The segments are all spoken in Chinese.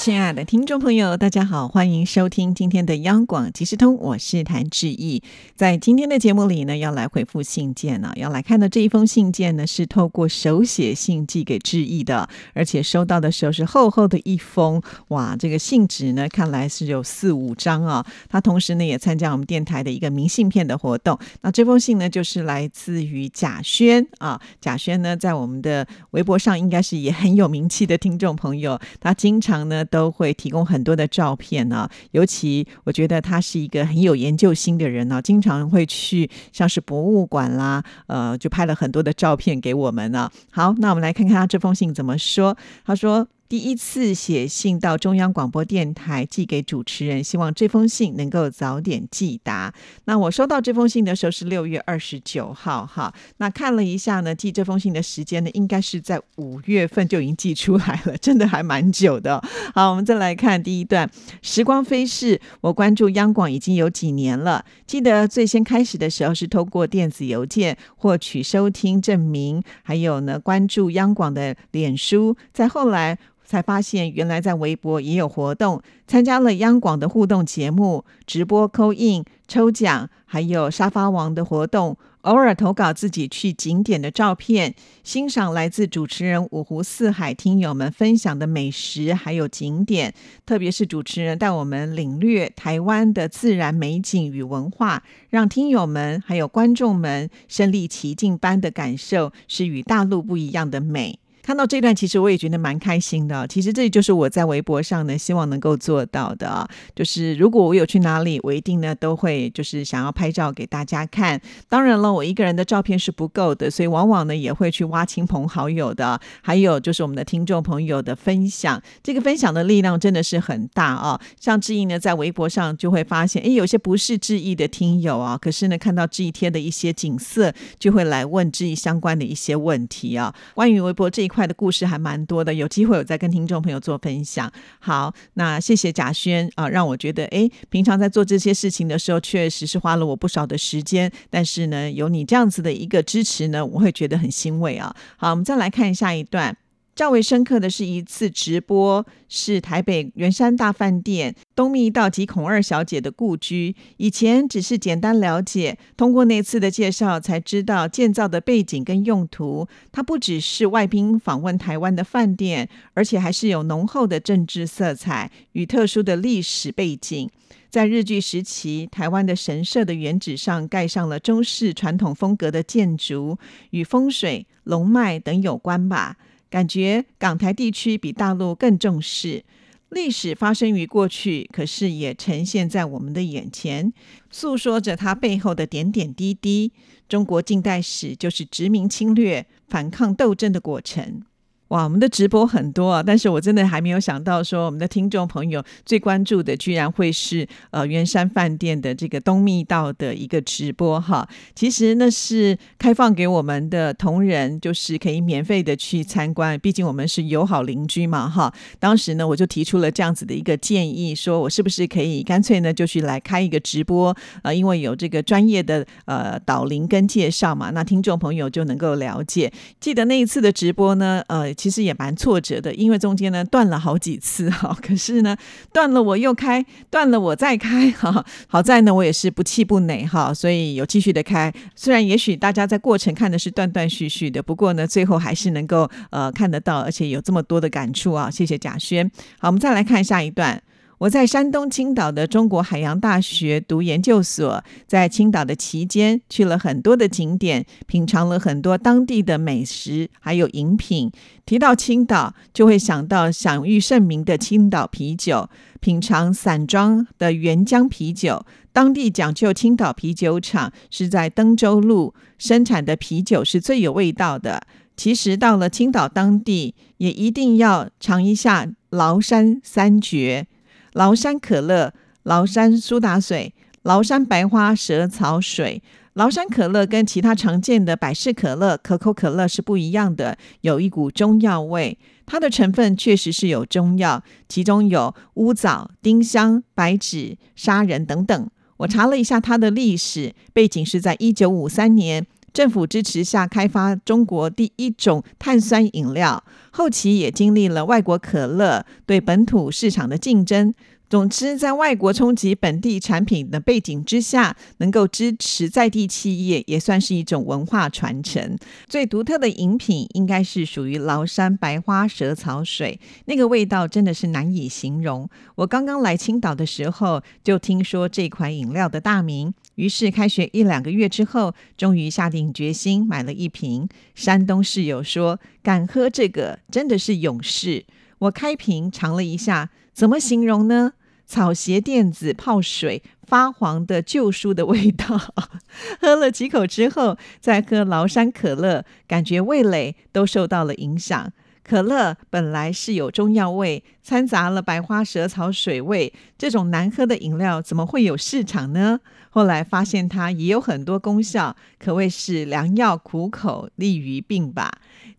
亲爱的听众朋友，大家好，欢迎收听今天的央广即时通，我是谭志毅。在今天的节目里呢，要来回复信件呢，要来看的这一封信件呢，是透过手写信寄给志毅的，而且收到的时候是厚厚的一封，哇，这个信纸呢，看来是有四五张啊。他同时呢，也参加我们电台的一个明信片的活动。那这封信呢，就是来自于贾轩啊，贾轩呢，在我们的微博上应该是也很有名气的听众朋友，他经常呢。都会提供很多的照片呢，尤其我觉得他是一个很有研究心的人呢，经常会去像是博物馆啦，呃，就拍了很多的照片给我们呢。好，那我们来看看他这封信怎么说。他说。第一次写信到中央广播电台寄给主持人，希望这封信能够早点寄达。那我收到这封信的时候是六月二十九号，哈。那看了一下呢，寄这封信的时间呢，应该是在五月份就已经寄出来了，真的还蛮久的。好，我们再来看第一段。时光飞逝，我关注央广已经有几年了。记得最先开始的时候是通过电子邮件获取收听证明，还有呢关注央广的脸书，再后来。才发现，原来在微博也有活动，参加了央广的互动节目、直播、扣印、抽奖，还有沙发王的活动。偶尔投稿自己去景点的照片，欣赏来自主持人五湖四海听友们分享的美食还有景点，特别是主持人带我们领略台湾的自然美景与文化，让听友们还有观众们身临其境般的感受，是与大陆不一样的美。看到这段，其实我也觉得蛮开心的。其实这就是我在微博上呢，希望能够做到的。就是如果我有去哪里，我一定呢都会就是想要拍照给大家看。当然了，我一个人的照片是不够的，所以往往呢也会去挖亲朋好友的，还有就是我们的听众朋友的分享。这个分享的力量真的是很大啊。像志毅呢，在微博上就会发现，哎，有些不是志毅的听友啊，可是呢看到志毅贴的一些景色，就会来问志毅相关的一些问题啊。关于微博这一。块快的故事还蛮多的，有机会我再跟听众朋友做分享。好，那谢谢贾轩啊，让我觉得哎，平常在做这些事情的时候，确实是花了我不少的时间。但是呢，有你这样子的一个支持呢，我会觉得很欣慰啊。好，我们再来看下一段。较为深刻的是一次直播，是台北圆山大饭店东密道及孔二小姐的故居。以前只是简单了解，通过那次的介绍才知道建造的背景跟用途。它不只是外宾访问台湾的饭店，而且还是有浓厚的政治色彩与特殊的历史背景。在日据时期，台湾的神社的原址上盖上了中式传统风格的建筑，与风水、龙脉等有关吧。感觉港台地区比大陆更重视历史，发生于过去，可是也呈现在我们的眼前，诉说着它背后的点点滴滴。中国近代史就是殖民侵略、反抗斗争的过程。哇，我们的直播很多啊，但是我真的还没有想到说，我们的听众朋友最关注的居然会是呃圆山饭店的这个东密道的一个直播哈。其实那是开放给我们的同仁，就是可以免费的去参观，毕竟我们是友好邻居嘛哈。当时呢，我就提出了这样子的一个建议，说我是不是可以干脆呢，就去来开一个直播啊，因为有这个专业的呃导聆跟介绍嘛，那听众朋友就能够了解。记得那一次的直播呢，呃。其实也蛮挫折的，因为中间呢断了好几次 哈。可是呢，断了我又开，断了我再开 哈。好在呢，我也是不气不馁哈，所以有继续的开。虽然也许大家在过程看的是断断续续的，不过呢，最后还是能够呃看得到，而且有这么多的感触啊。谢谢贾轩。好，我们再来看下一段。我在山东青岛的中国海洋大学读研究所，在青岛的期间去了很多的景点，品尝了很多当地的美食，还有饮品。提到青岛，就会想到享誉盛名的青岛啤酒，品尝散装的原浆啤酒。当地讲究青岛啤酒厂是在登州路生产的啤酒是最有味道的。其实到了青岛当地，也一定要尝一下崂山三绝。崂山可乐、崂山苏打水、崂山白花蛇草水、崂山可乐跟其他常见的百事可乐、可口可乐是不一样的，有一股中药味。它的成分确实是有中药，其中有乌枣、丁香、白芷、砂仁等等。我查了一下它的历史背景，是在一九五三年。政府支持下开发中国第一种碳酸饮料，后期也经历了外国可乐对本土市场的竞争。总之，在外国冲击本地产品的背景之下，能够支持在地企业，也算是一种文化传承。最独特的饮品应该是属于崂山白花蛇草水，那个味道真的是难以形容。我刚刚来青岛的时候，就听说这款饮料的大名，于是开学一两个月之后，终于下定决心买了一瓶。山东室友说，敢喝这个真的是勇士。我开瓶尝了一下，怎么形容呢？草鞋垫子泡水发黄的旧书的味道，喝了几口之后，再喝崂山可乐，感觉味蕾都受到了影响。可乐本来是有中药味，掺杂了白花蛇草水味，这种难喝的饮料怎么会有市场呢？后来发现它也有很多功效，可谓是良药苦口，利于病吧。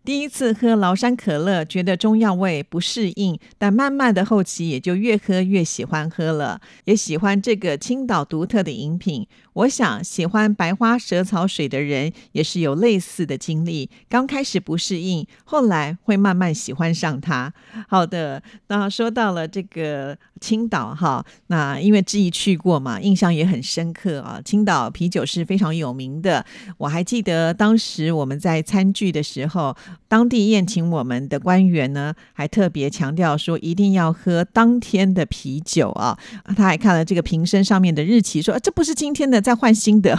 第一次喝崂山可乐，觉得中药味不适应，但慢慢的后期也就越喝越喜欢喝了，也喜欢这个青岛独特的饮品。我想喜欢白花蛇草水的人也是有类似的经历，刚开始不适应，后来会慢慢喜欢上它。好的，那说到了这个青岛哈，那因为志毅去过嘛，印象也很深刻啊。青岛啤酒是非常有名的，我还记得当时我们在餐具的时候。当地宴请我们的官员呢，还特别强调说一定要喝当天的啤酒啊！他还看了这个瓶身上面的日期，说这不是今天的，再换新的。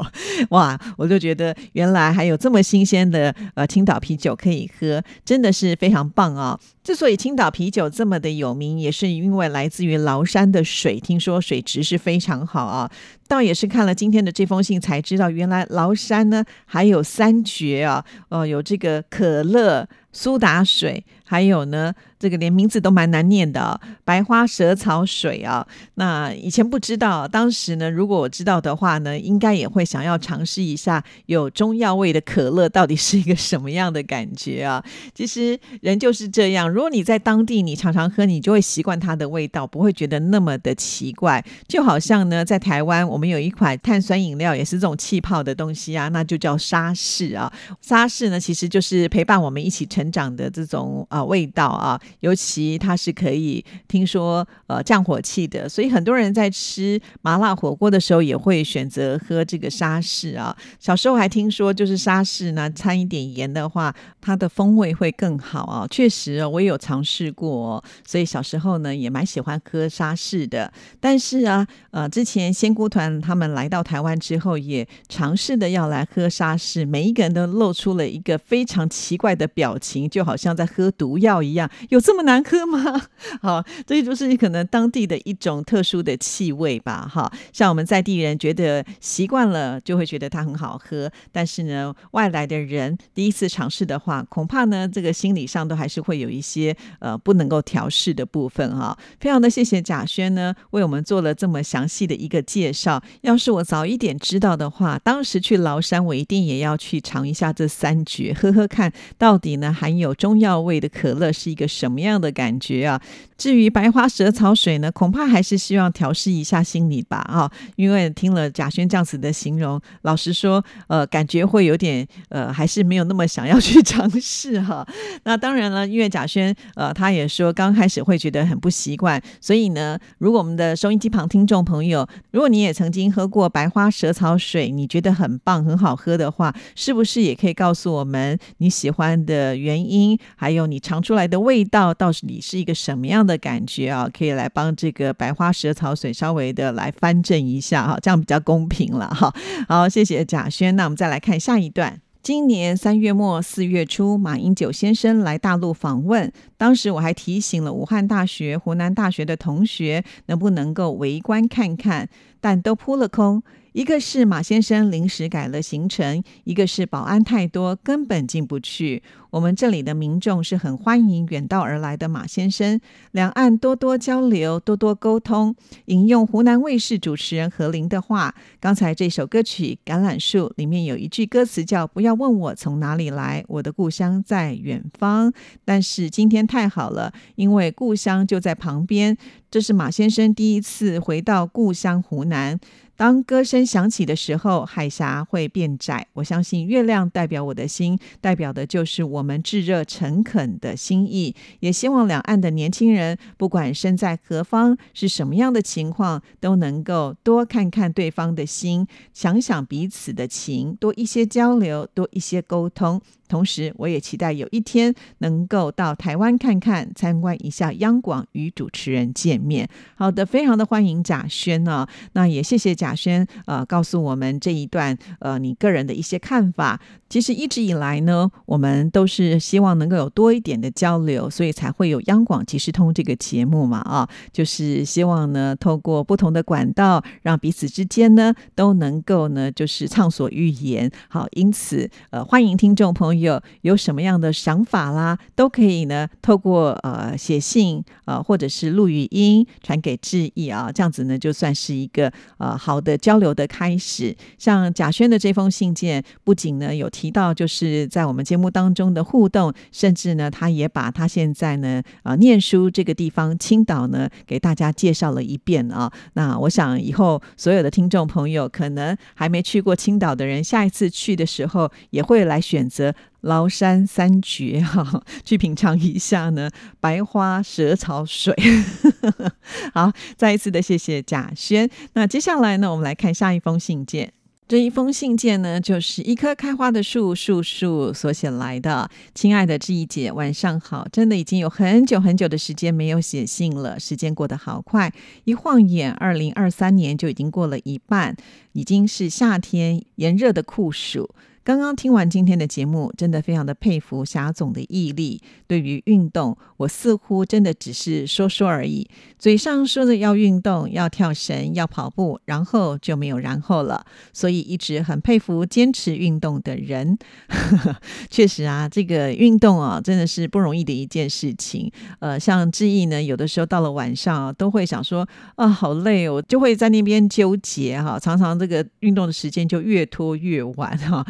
哇！我就觉得原来还有这么新鲜的呃青岛啤酒可以喝，真的是非常棒啊！之所以青岛啤酒这么的有名，也是因为来自于崂山的水，听说水质是非常好啊。倒也是看了今天的这封信才知道，原来崂山呢还有三绝啊，哦，有这个可乐、苏打水，还有呢。这个连名字都蛮难念的，白花蛇草水啊。那以前不知道，当时呢，如果我知道的话呢，应该也会想要尝试一下有中药味的可乐到底是一个什么样的感觉啊。其实人就是这样，如果你在当地你常常喝，你就会习惯它的味道，不会觉得那么的奇怪。就好像呢，在台湾我们有一款碳酸饮料，也是这种气泡的东西啊，那就叫沙士啊。沙士呢，其实就是陪伴我们一起成长的这种啊味道啊。尤其它是可以听说呃降火气的，所以很多人在吃麻辣火锅的时候也会选择喝这个沙士啊。小时候还听说，就是沙士呢掺一点盐的话，它的风味会更好啊。确实哦，我也有尝试过，所以小时候呢也蛮喜欢喝沙士的。但是啊，呃，之前仙姑团他们来到台湾之后，也尝试的要来喝沙士，每一个人都露出了一个非常奇怪的表情，就好像在喝毒药一样，有。这么难喝吗？好，这就是你可能当地的一种特殊的气味吧。哈，像我们在地人觉得习惯了，就会觉得它很好喝。但是呢，外来的人第一次尝试的话，恐怕呢，这个心理上都还是会有一些呃不能够调试的部分哈。非常的谢谢贾轩呢，为我们做了这么详细的一个介绍。要是我早一点知道的话，当时去崂山，我一定也要去尝一下这三绝，喝喝看到底呢含有中药味的可乐是一个什。么样的感觉啊？至于白花蛇草水呢，恐怕还是希望调试一下心理吧，啊，因为听了贾轩这样子的形容，老实说，呃，感觉会有点，呃，还是没有那么想要去尝试哈。那当然了，因为贾轩，呃，他也说刚开始会觉得很不习惯，所以呢，如果我们的收音机旁听众朋友，如果你也曾曾经喝过白花蛇草水，你觉得很棒、很好喝的话，是不是也可以告诉我们你喜欢的原因，还有你尝出来的味道？到到底是一个什么样的感觉啊？可以来帮这个白花蛇草水稍微的来翻正一下哈，这样比较公平了哈。好，谢谢贾轩。那我们再来看下一段。今年三月末四月初，马英九先生来大陆访问，当时我还提醒了武汉大学、湖南大学的同学，能不能够围观看看，但都扑了空。一个是马先生临时改了行程，一个是保安太多，根本进不去。我们这里的民众是很欢迎远道而来的马先生，两岸多多交流，多多沟通。引用湖南卫视主持人何琳的话，刚才这首歌曲《橄榄树》里面有一句歌词叫“不要问我从哪里来，我的故乡在远方”。但是今天太好了，因为故乡就在旁边。这是马先生第一次回到故乡湖南。当歌声响起的时候，海峡会变窄。我相信月亮代表我的心，代表的就是我我们炙热诚恳的心意。也希望两岸的年轻人，不管身在何方，是什么样的情况，都能够多看看对方的心，想想彼此的情，多一些交流，多一些沟通。同时，我也期待有一天能够到台湾看看，参观一下央广，与主持人见面。好的，非常的欢迎贾轩呢。那也谢谢贾轩，呃，告诉我们这一段呃你个人的一些看法。其实一直以来呢，我们都是希望能够有多一点的交流，所以才会有央广即时通这个节目嘛。啊，就是希望呢，透过不同的管道，让彼此之间呢都能够呢，就是畅所欲言。好，因此呃，欢迎听众朋友。有什么样的想法啦，都可以呢，透过呃写信呃或者是录语音传给志毅啊，这样子呢就算是一个呃好的交流的开始。像贾轩的这封信件，不仅呢有提到就是在我们节目当中的互动，甚至呢他也把他现在呢啊念书这个地方青岛呢给大家介绍了一遍啊。那我想以后所有的听众朋友，可能还没去过青岛的人，下一次去的时候也会来选择。崂山三绝哈，去品尝一下呢，白花蛇草水。好，再一次的谢谢贾轩。那接下来呢，我们来看下一封信件。这一封信件呢，就是一棵开花的树树树所写来的。亲爱的志毅姐，晚上好。真的已经有很久很久的时间没有写信了，时间过得好快，一晃眼，二零二三年就已经过了一半，已经是夏天炎热的酷暑。刚刚听完今天的节目，真的非常的佩服霞总的毅力。对于运动，我似乎真的只是说说而已，嘴上说着要运动、要跳绳、要跑步，然后就没有然后了。所以一直很佩服坚持运动的人。确实啊，这个运动啊，真的是不容易的一件事情。呃，像志毅呢，有的时候到了晚上都会想说啊，好累哦，就会在那边纠结哈，常常这个运动的时间就越拖越晚哈。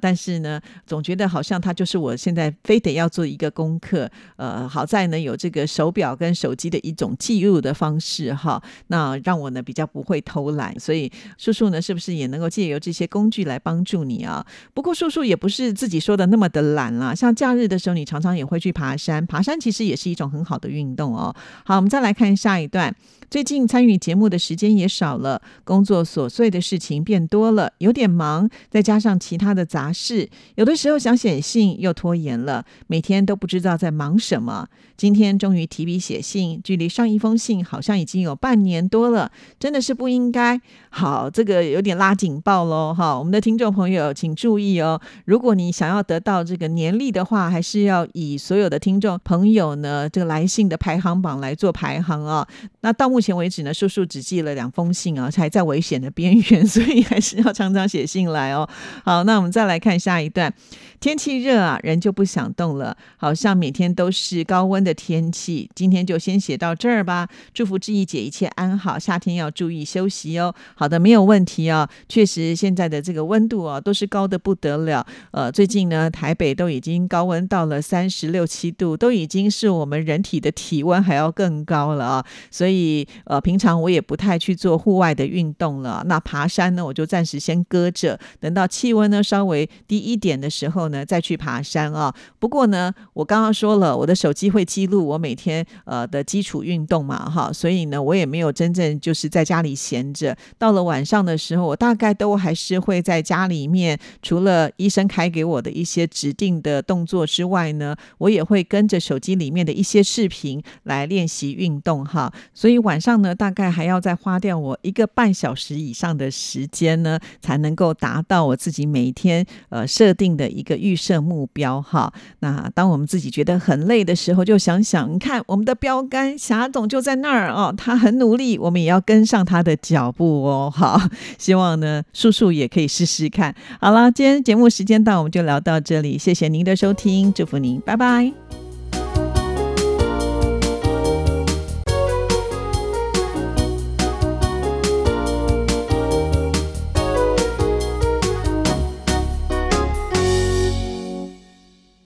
但是呢，总觉得好像它就是我现在非得要做一个功课。呃，好在呢有这个手表跟手机的一种记录的方式哈，那让我呢比较不会偷懒。所以叔叔呢，是不是也能够借由这些工具来帮助你啊？不过叔叔也不是自己说的那么的懒啦，像假日的时候，你常常也会去爬山，爬山其实也是一种很好的运动哦。好，我们再来看下一段。最近参与节目的时间也少了，工作琐碎的事情变多了，有点忙，再加上其他的杂事，有的时候想写信又拖延了，每天都不知道在忙什么。今天终于提笔写信，距离上一封信好像已经有半年多了，真的是不应该。好，这个有点拉警报喽，哈，我们的听众朋友请注意哦，如果你想要得到这个年历的话，还是要以所有的听众朋友呢这个来信的排行榜来做排行啊。那到目前为止呢，叔叔只寄了两封信啊，还在危险的边缘，所以还是要常常写信来哦。好，那我们再来看下一段。天气热啊，人就不想动了，好像每天都是高温的天气。今天就先写到这儿吧。祝福志毅姐一切安好，夏天要注意休息哦。好的，没有问题啊。确实，现在的这个温度啊，都是高的不得了。呃，最近呢，台北都已经高温到了三十六七度，都已经是我们人体的体温还要更高了啊。所以，呃，平常我也不太去做户外的运动了。那爬山呢，我就暂时先搁着，等到气温呢稍微低一点的时候。呢，再去爬山啊！不过呢，我刚刚说了，我的手机会记录我每天呃的基础运动嘛，哈，所以呢，我也没有真正就是在家里闲着。到了晚上的时候，我大概都还是会在家里面，除了医生开给我的一些指定的动作之外呢，我也会跟着手机里面的一些视频来练习运动哈。所以晚上呢，大概还要再花掉我一个半小时以上的时间呢，才能够达到我自己每天。呃设定的一个预设目标哈。那当我们自己觉得很累的时候，就想想，你看我们的标杆霞总就在那儿哦，他很努力，我们也要跟上他的脚步哦。好，希望呢叔叔也可以试试看。好了，今天节目时间到，我们就聊到这里，谢谢您的收听，祝福您，拜拜。